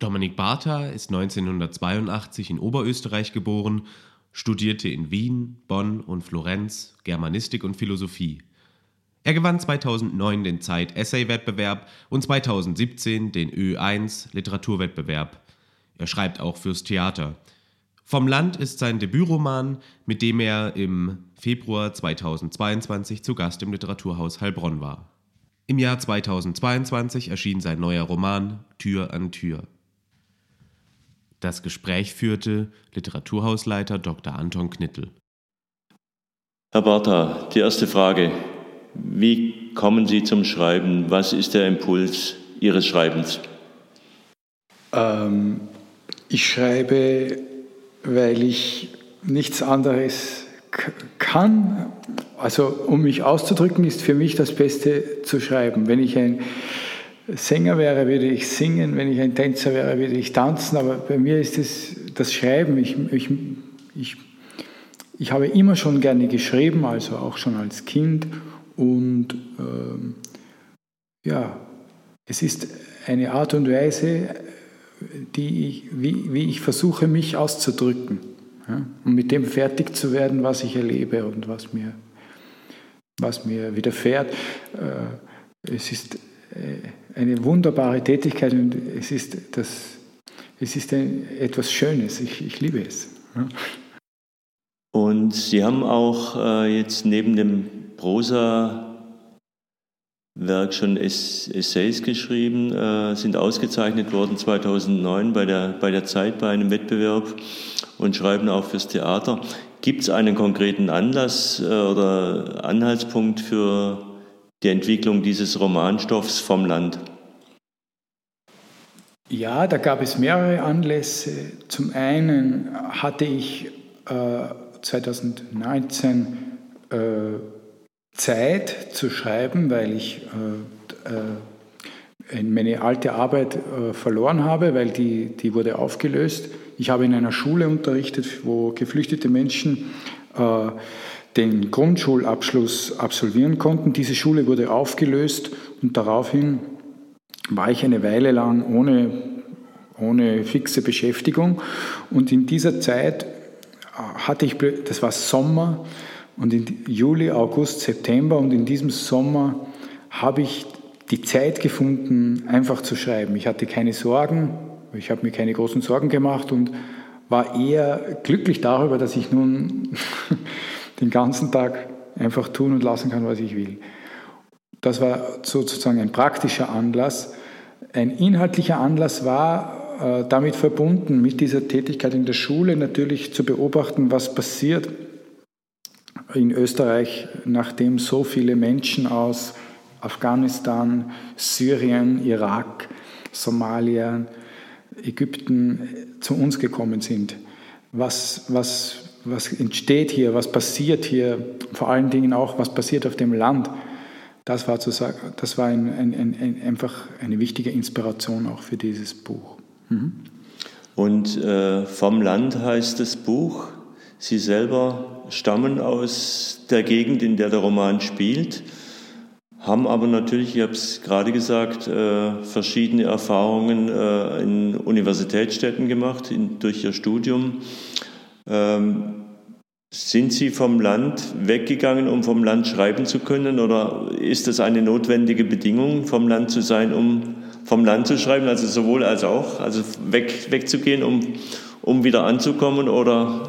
Dominik Bartha ist 1982 in Oberösterreich geboren, studierte in Wien, Bonn und Florenz Germanistik und Philosophie. Er gewann 2009 den Zeit-Essay-Wettbewerb und 2017 den Ö1 Literaturwettbewerb. Er schreibt auch fürs Theater. Vom Land ist sein Debütroman, mit dem er im Februar 2022 zu Gast im Literaturhaus Heilbronn war. Im Jahr 2022 erschien sein neuer Roman Tür an Tür. Das Gespräch führte Literaturhausleiter Dr. Anton Knittel. Herr Bartha, die erste Frage. Wie kommen Sie zum Schreiben? Was ist der Impuls Ihres Schreibens? Ähm, ich schreibe, weil ich nichts anderes kann. Also um mich auszudrücken, ist für mich das Beste zu schreiben. Wenn ich ein Sänger wäre, würde ich singen, wenn ich ein Tänzer wäre, würde ich tanzen, aber bei mir ist es das Schreiben. Ich, ich, ich, ich habe immer schon gerne geschrieben, also auch schon als Kind und ähm, ja, es ist eine Art und Weise, die ich, wie, wie ich versuche, mich auszudrücken ja, und mit dem fertig zu werden, was ich erlebe und was mir, was mir widerfährt. Äh, es ist eine wunderbare Tätigkeit und es ist, das, es ist ein, etwas Schönes. Ich, ich liebe es. Und Sie haben auch äh, jetzt neben dem Prosa Werk schon Essays geschrieben, äh, sind ausgezeichnet worden 2009 bei der, bei der Zeit bei einem Wettbewerb und schreiben auch fürs Theater. Gibt es einen konkreten Anlass äh, oder Anhaltspunkt für die Entwicklung dieses Romanstoffs vom Land? Ja, da gab es mehrere Anlässe. Zum einen hatte ich äh, 2019 äh, Zeit zu schreiben, weil ich äh, äh meine alte Arbeit äh, verloren habe, weil die, die wurde aufgelöst. Ich habe in einer Schule unterrichtet, wo geflüchtete Menschen äh, den Grundschulabschluss absolvieren konnten. Diese Schule wurde aufgelöst und daraufhin war ich eine Weile lang ohne, ohne fixe Beschäftigung. Und in dieser Zeit hatte ich, das war Sommer, und in Juli, August, September und in diesem Sommer habe ich die Zeit gefunden, einfach zu schreiben. Ich hatte keine Sorgen, ich habe mir keine großen Sorgen gemacht und war eher glücklich darüber, dass ich nun den ganzen Tag einfach tun und lassen kann, was ich will. Das war sozusagen ein praktischer Anlass. Ein inhaltlicher Anlass war äh, damit verbunden, mit dieser Tätigkeit in der Schule natürlich zu beobachten, was passiert in Österreich, nachdem so viele Menschen aus Afghanistan, Syrien, Irak, Somalia, Ägypten zu uns gekommen sind. Was, was was entsteht hier, was passiert hier, vor allen Dingen auch, was passiert auf dem Land, das war, zu sagen, das war ein, ein, ein, einfach eine wichtige Inspiration auch für dieses Buch. Mhm. Und äh, vom Land heißt das Buch, Sie selber stammen aus der Gegend, in der der Roman spielt, haben aber natürlich, ich habe es gerade gesagt, äh, verschiedene Erfahrungen äh, in Universitätsstädten gemacht in, durch ihr Studium ähm, sind Sie vom Land weggegangen, um vom Land schreiben zu können? Oder ist das eine notwendige Bedingung, vom Land zu sein, um vom Land zu schreiben? Also sowohl als auch, also weg, wegzugehen, um, um wieder anzukommen? Oder?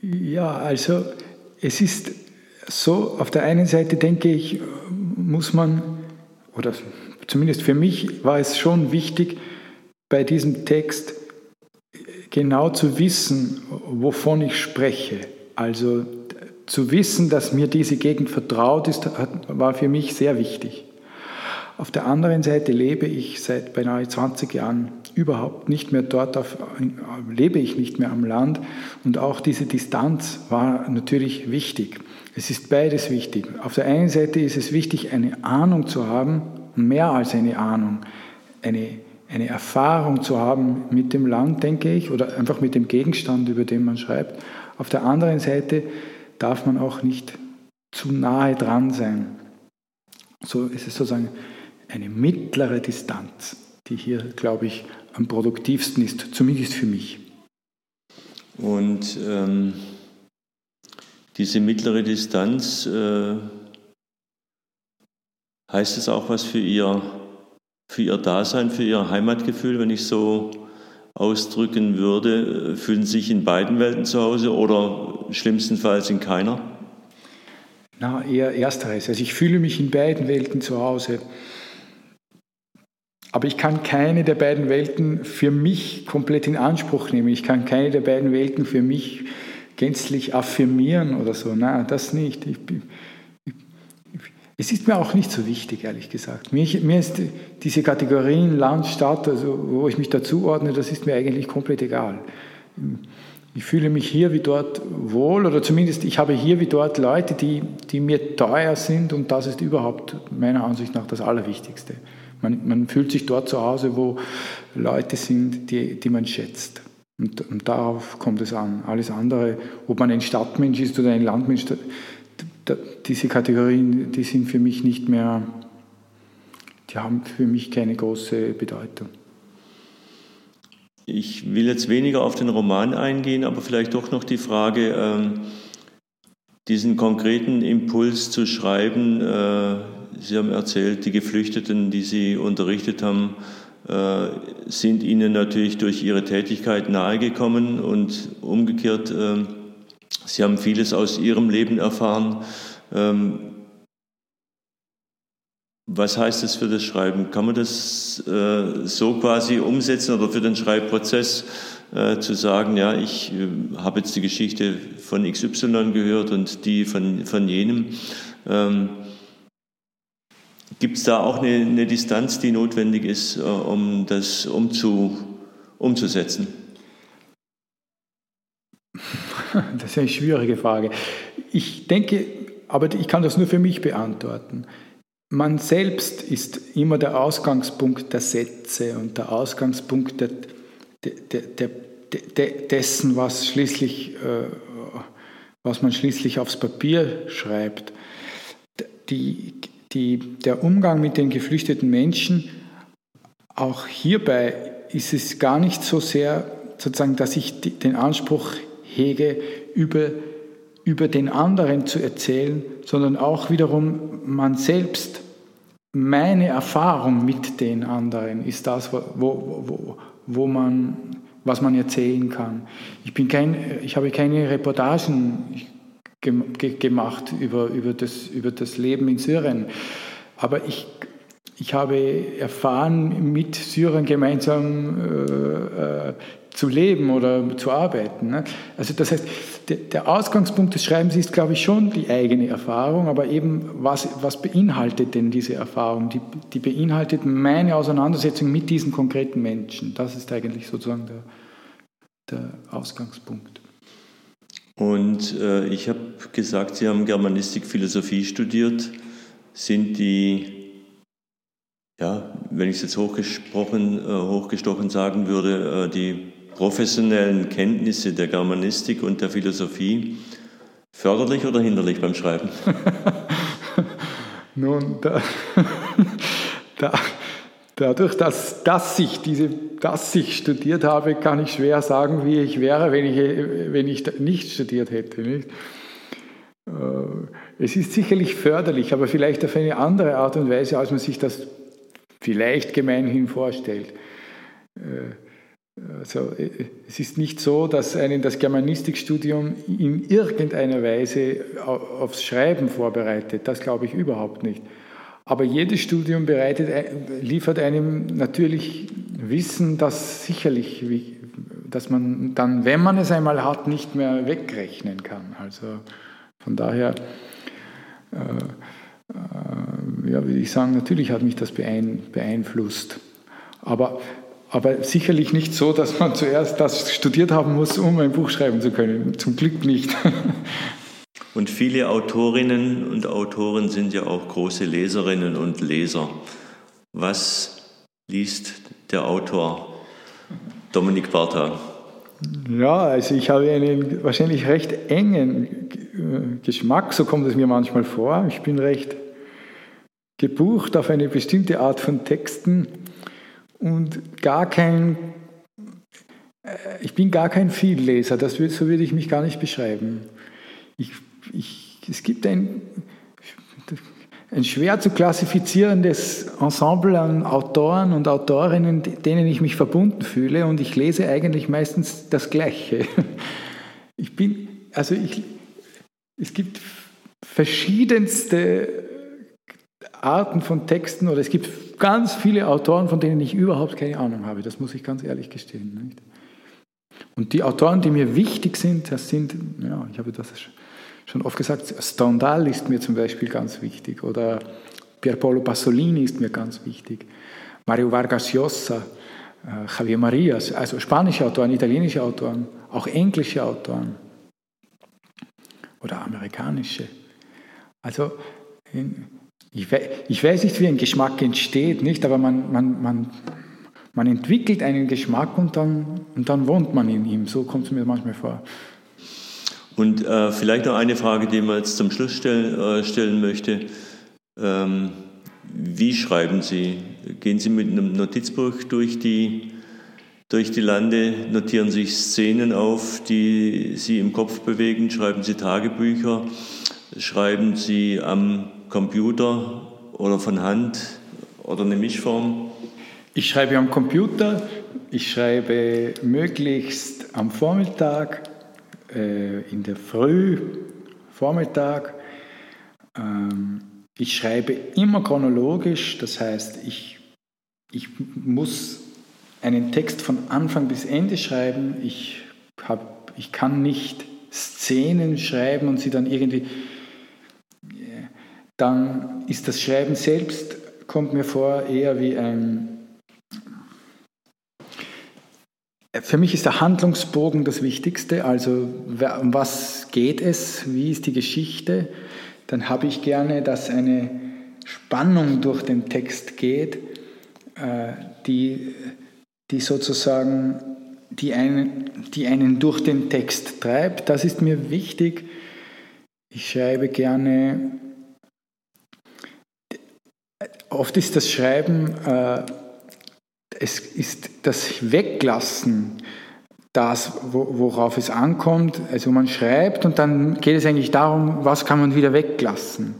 Ja, also es ist so, auf der einen Seite denke ich, muss man, oder zumindest für mich war es schon wichtig, bei diesem Text genau zu wissen, wovon ich spreche. Also zu wissen, dass mir diese Gegend vertraut ist, war für mich sehr wichtig. Auf der anderen Seite lebe ich seit beinahe 20 Jahren überhaupt nicht mehr dort, auf, lebe ich nicht mehr am Land und auch diese Distanz war natürlich wichtig. Es ist beides wichtig. Auf der einen Seite ist es wichtig, eine Ahnung zu haben, mehr als eine Ahnung, eine, eine Erfahrung zu haben mit dem Land, denke ich, oder einfach mit dem Gegenstand, über den man schreibt. Auf der anderen Seite darf man auch nicht zu nahe dran sein. So ist es sozusagen eine mittlere Distanz, die hier, glaube ich, am produktivsten ist, zumindest für mich. Und ähm, diese mittlere Distanz, äh, heißt es auch was für ihr, für ihr Dasein, für ihr Heimatgefühl, wenn ich so ausdrücken würde? Fühlen Sie sich in beiden Welten zu Hause oder schlimmstenfalls in keiner? Na, eher ersteres. Also ich fühle mich in beiden Welten zu Hause. Aber ich kann keine der beiden Welten für mich komplett in Anspruch nehmen. Ich kann keine der beiden Welten für mich gänzlich affirmieren oder so. Nein, das nicht. Ich, ich, es ist mir auch nicht so wichtig, ehrlich gesagt. Mir, mir ist diese Kategorien Land, Stadt, also wo ich mich dazuordne, das ist mir eigentlich komplett egal. Ich fühle mich hier wie dort wohl oder zumindest ich habe hier wie dort Leute, die, die mir teuer sind und das ist überhaupt meiner Ansicht nach das Allerwichtigste. Man, man fühlt sich dort zu Hause, wo Leute sind, die, die man schätzt. Und, und, darauf kommt es an. Alles andere, ob man ein Stadtmensch ist oder ein Landmensch, da, diese Kategorien, die sind für mich nicht mehr, die haben für mich keine große Bedeutung. Ich will jetzt weniger auf den Roman eingehen, aber vielleicht doch noch die Frage, ähm, diesen konkreten Impuls zu schreiben, äh, Sie haben erzählt, die Geflüchteten, die Sie unterrichtet haben, äh, sind Ihnen natürlich durch Ihre Tätigkeit nahegekommen und umgekehrt, äh, Sie haben vieles aus Ihrem Leben erfahren. Ähm, was heißt das für das Schreiben? Kann man das äh, so quasi umsetzen oder für den Schreibprozess zu sagen, ja, ich habe jetzt die Geschichte von XY gehört und die von, von jenem? Ähm, Gibt es da auch eine, eine, Distanz, die notwendig ist, äh, um das umzu, umzusetzen? Das ist eine schwierige Frage. Ich denke, aber ich kann das nur für mich beantworten. Man selbst ist immer der Ausgangspunkt der Sätze und der Ausgangspunkt der, der, der, dessen, was, schließlich, äh, was man schließlich aufs Papier schreibt. Die, die, der Umgang mit den geflüchteten Menschen, auch hierbei ist es gar nicht so sehr sozusagen, dass ich den Anspruch hege, über, über den anderen zu erzählen, sondern auch wiederum man selbst, meine Erfahrung mit den anderen ist das, wo, wo, wo man, was man erzählen kann. Ich, bin kein, ich habe keine Reportagen gemacht über, über, das, über das Leben in Syrien. Aber ich, ich habe erfahren, mit Syrern gemeinsam äh, äh, zu leben oder zu arbeiten. Ne? Also das heißt, der, Ausgangspunkt des Schreibens ist, glaube ich, schon die eigene Erfahrung, aber eben, was, was beinhaltet denn diese Erfahrung? Die, die beinhaltet meine Auseinandersetzung mit diesen konkreten Menschen. Das ist eigentlich sozusagen der, der Ausgangspunkt. Und äh, ich habe gesagt, Sie haben Germanistik, Philosophie studiert. Sind die, ja, wenn ich es jetzt hochgesprochen, äh, hochgestochen sagen würde, äh, die professionellen Kenntnisse der Germanistik und der Philosophie förderlich oder hinderlich beim Schreiben? Nun, da, da, dadurch, dass, dass ich diese das ich studiert habe, kann ich schwer sagen, wie ich wäre, wenn ich, wenn ich nicht studiert hätte. Nicht? Äh, es ist sicherlich förderlich, aber vielleicht auf eine andere Art und Weise, als man sich das vielleicht gemeinhin vorstellt. Also, äh, es ist nicht so, dass einen das Germanistikstudium in irgendeiner Weise aufs Schreiben vorbereitet. Das glaube ich überhaupt nicht. Aber jedes Studium bereitet, liefert einem natürlich Wissen, das sicherlich, dass man dann, wenn man es einmal hat, nicht mehr wegrechnen kann. Also von daher, äh, äh, ja, würde ich sagen, natürlich hat mich das beeinflusst. Aber, aber sicherlich nicht so, dass man zuerst das studiert haben muss, um ein Buch schreiben zu können. Zum Glück nicht. Und viele Autorinnen und Autoren sind ja auch große Leserinnen und Leser. Was liest der Autor Dominik Bartha? Ja, also ich habe einen wahrscheinlich recht engen Geschmack, so kommt es mir manchmal vor. Ich bin recht gebucht auf eine bestimmte Art von Texten und gar kein, äh, ich bin gar kein Vielleser, das, so würde ich mich gar nicht beschreiben. Ich, ich, es gibt ein, ein schwer zu klassifizierendes Ensemble an Autoren und Autorinnen, denen ich mich verbunden fühle und ich lese eigentlich meistens das Gleiche. Ich bin, also ich, es gibt verschiedenste Arten von Texten oder es gibt ganz viele Autoren, von denen ich überhaupt keine Ahnung habe. Das muss ich ganz ehrlich gestehen. Nicht? Und die Autoren, die mir wichtig sind, das sind, ja, ich habe das schon oft gesagt, Stendhal ist mir zum Beispiel ganz wichtig oder Pierpaolo Pasolini ist mir ganz wichtig, Mario Vargas Llosa, äh, Javier Marias, also spanische Autoren, italienische Autoren, auch englische Autoren oder amerikanische. Also ich, ich weiß nicht, wie ein Geschmack entsteht, nicht, aber man, man, man, man entwickelt einen Geschmack und dann, und dann wohnt man in ihm. So kommt es mir manchmal vor. Und äh, vielleicht noch eine Frage, die man jetzt zum Schluss stellen, äh, stellen möchte. Ähm, wie schreiben Sie? Gehen Sie mit einem Notizbuch durch die, durch die Lande, notieren sich Szenen auf, die Sie im Kopf bewegen, schreiben Sie Tagebücher, schreiben Sie am Computer oder von Hand oder eine Mischform? Ich schreibe am Computer, ich schreibe möglichst am Vormittag äh, in der Früh, Vormittag. Ähm, ich schreibe immer chronologisch, das heißt, ich, ich muss einen Text von Anfang bis Ende schreiben. Ich, hab, ich kann nicht Szenen schreiben und sie dann irgendwie. Dann ist das Schreiben selbst, kommt mir vor, eher wie ein Für mich ist der Handlungsbogen das Wichtigste, also um was geht es, wie ist die Geschichte. Dann habe ich gerne, dass eine Spannung durch den Text geht, äh, die, die sozusagen die einen, die einen durch den Text treibt. Das ist mir wichtig. Ich schreibe gerne, oft ist das Schreiben äh, es ist das Weglassen das, worauf es ankommt. Also man schreibt und dann geht es eigentlich darum, was kann man wieder weglassen.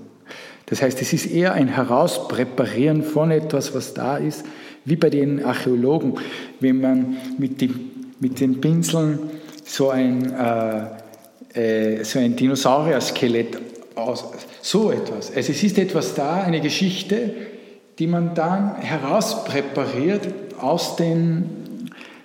Das heißt, es ist eher ein Herauspräparieren von etwas, was da ist, wie bei den Archäologen, wenn man mit, dem, mit den Pinseln so ein, äh, äh, so ein Dinosaurier-Skelett aus, so etwas. Also es ist etwas da, eine Geschichte, die man dann herauspräpariert aus den,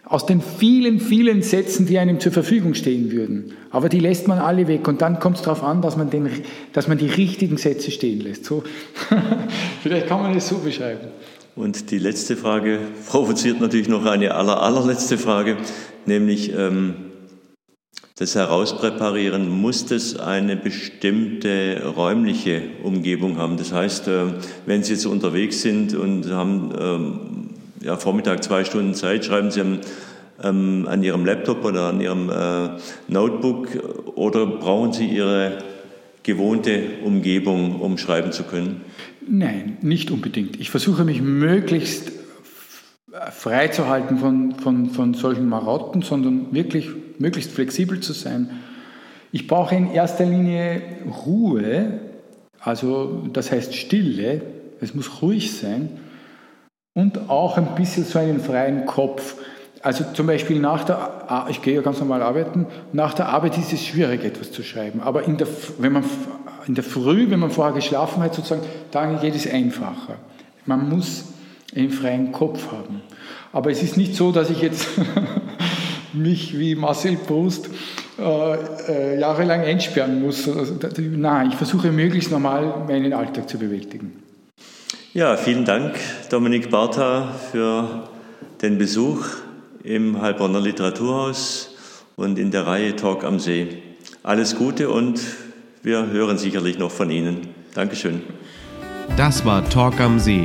aus den vielen, vielen Sätzen, die einem zur Verfügung stehen würden. Aber die lässt man alle weg und dann kommt es darauf an, dass man, den, dass man die richtigen Sätze stehen lässt. So, vielleicht kann man es so beschreiben. Und die letzte Frage provoziert natürlich noch eine aller, allerletzte Frage, nämlich ähm, das Herauspräparieren, muss das eine bestimmte räumliche Umgebung haben? Das heißt, äh, wenn Sie jetzt unterwegs sind und haben ähm, ja, Vormittag zwei Stunden Zeit, schreiben Sie am, ähm, an Ihrem Laptop oder an Ihrem äh, Notebook oder brauchen Sie Ihre gewohnte Umgebung, um schreiben zu können? Nein, nicht unbedingt. Ich versuche mich möglichst freizuhalten von, von, von solchen Marotten, sondern wirklich möglichst flexibel zu sein. Ich brauche in erster Linie Ruhe, also das heißt Stille, es muss ruhig sein und auch ein bisschen so einen freien Kopf. Also zum Beispiel nach der, ich gehe ja ganz normal arbeiten, nach der Arbeit ist es schwierig, etwas zu schreiben. Aber in der, wenn man, in der Früh, wenn man vorher geschlafen hat, sozusagen, dann geht es einfacher. Man muss einen freien Kopf haben. Aber es ist nicht so, dass ich jetzt mich wie Marcel Proust äh, äh, jahrelang einsperren muss. Also, nein, ich versuche möglichst normal meinen Alltag zu bewältigen. Ja, vielen Dank, Dominik Bartha, für den Besuch im Heilbronner Literaturhaus und in der Reihe Talk am See. Alles Gute und wir hören sicherlich noch von Ihnen. Dankeschön. Das war Talk am See,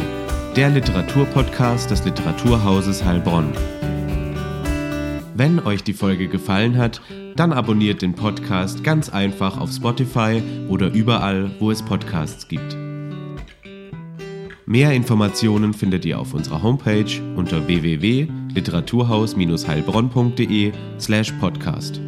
der Literaturpodcast des Literaturhauses Heilbronn. Wenn euch die Folge gefallen hat, dann abonniert den Podcast ganz einfach auf Spotify oder überall, wo es Podcasts gibt. Mehr Informationen findet ihr auf unserer Homepage unter www.literaturhaus-heilbronn.de slash podcast.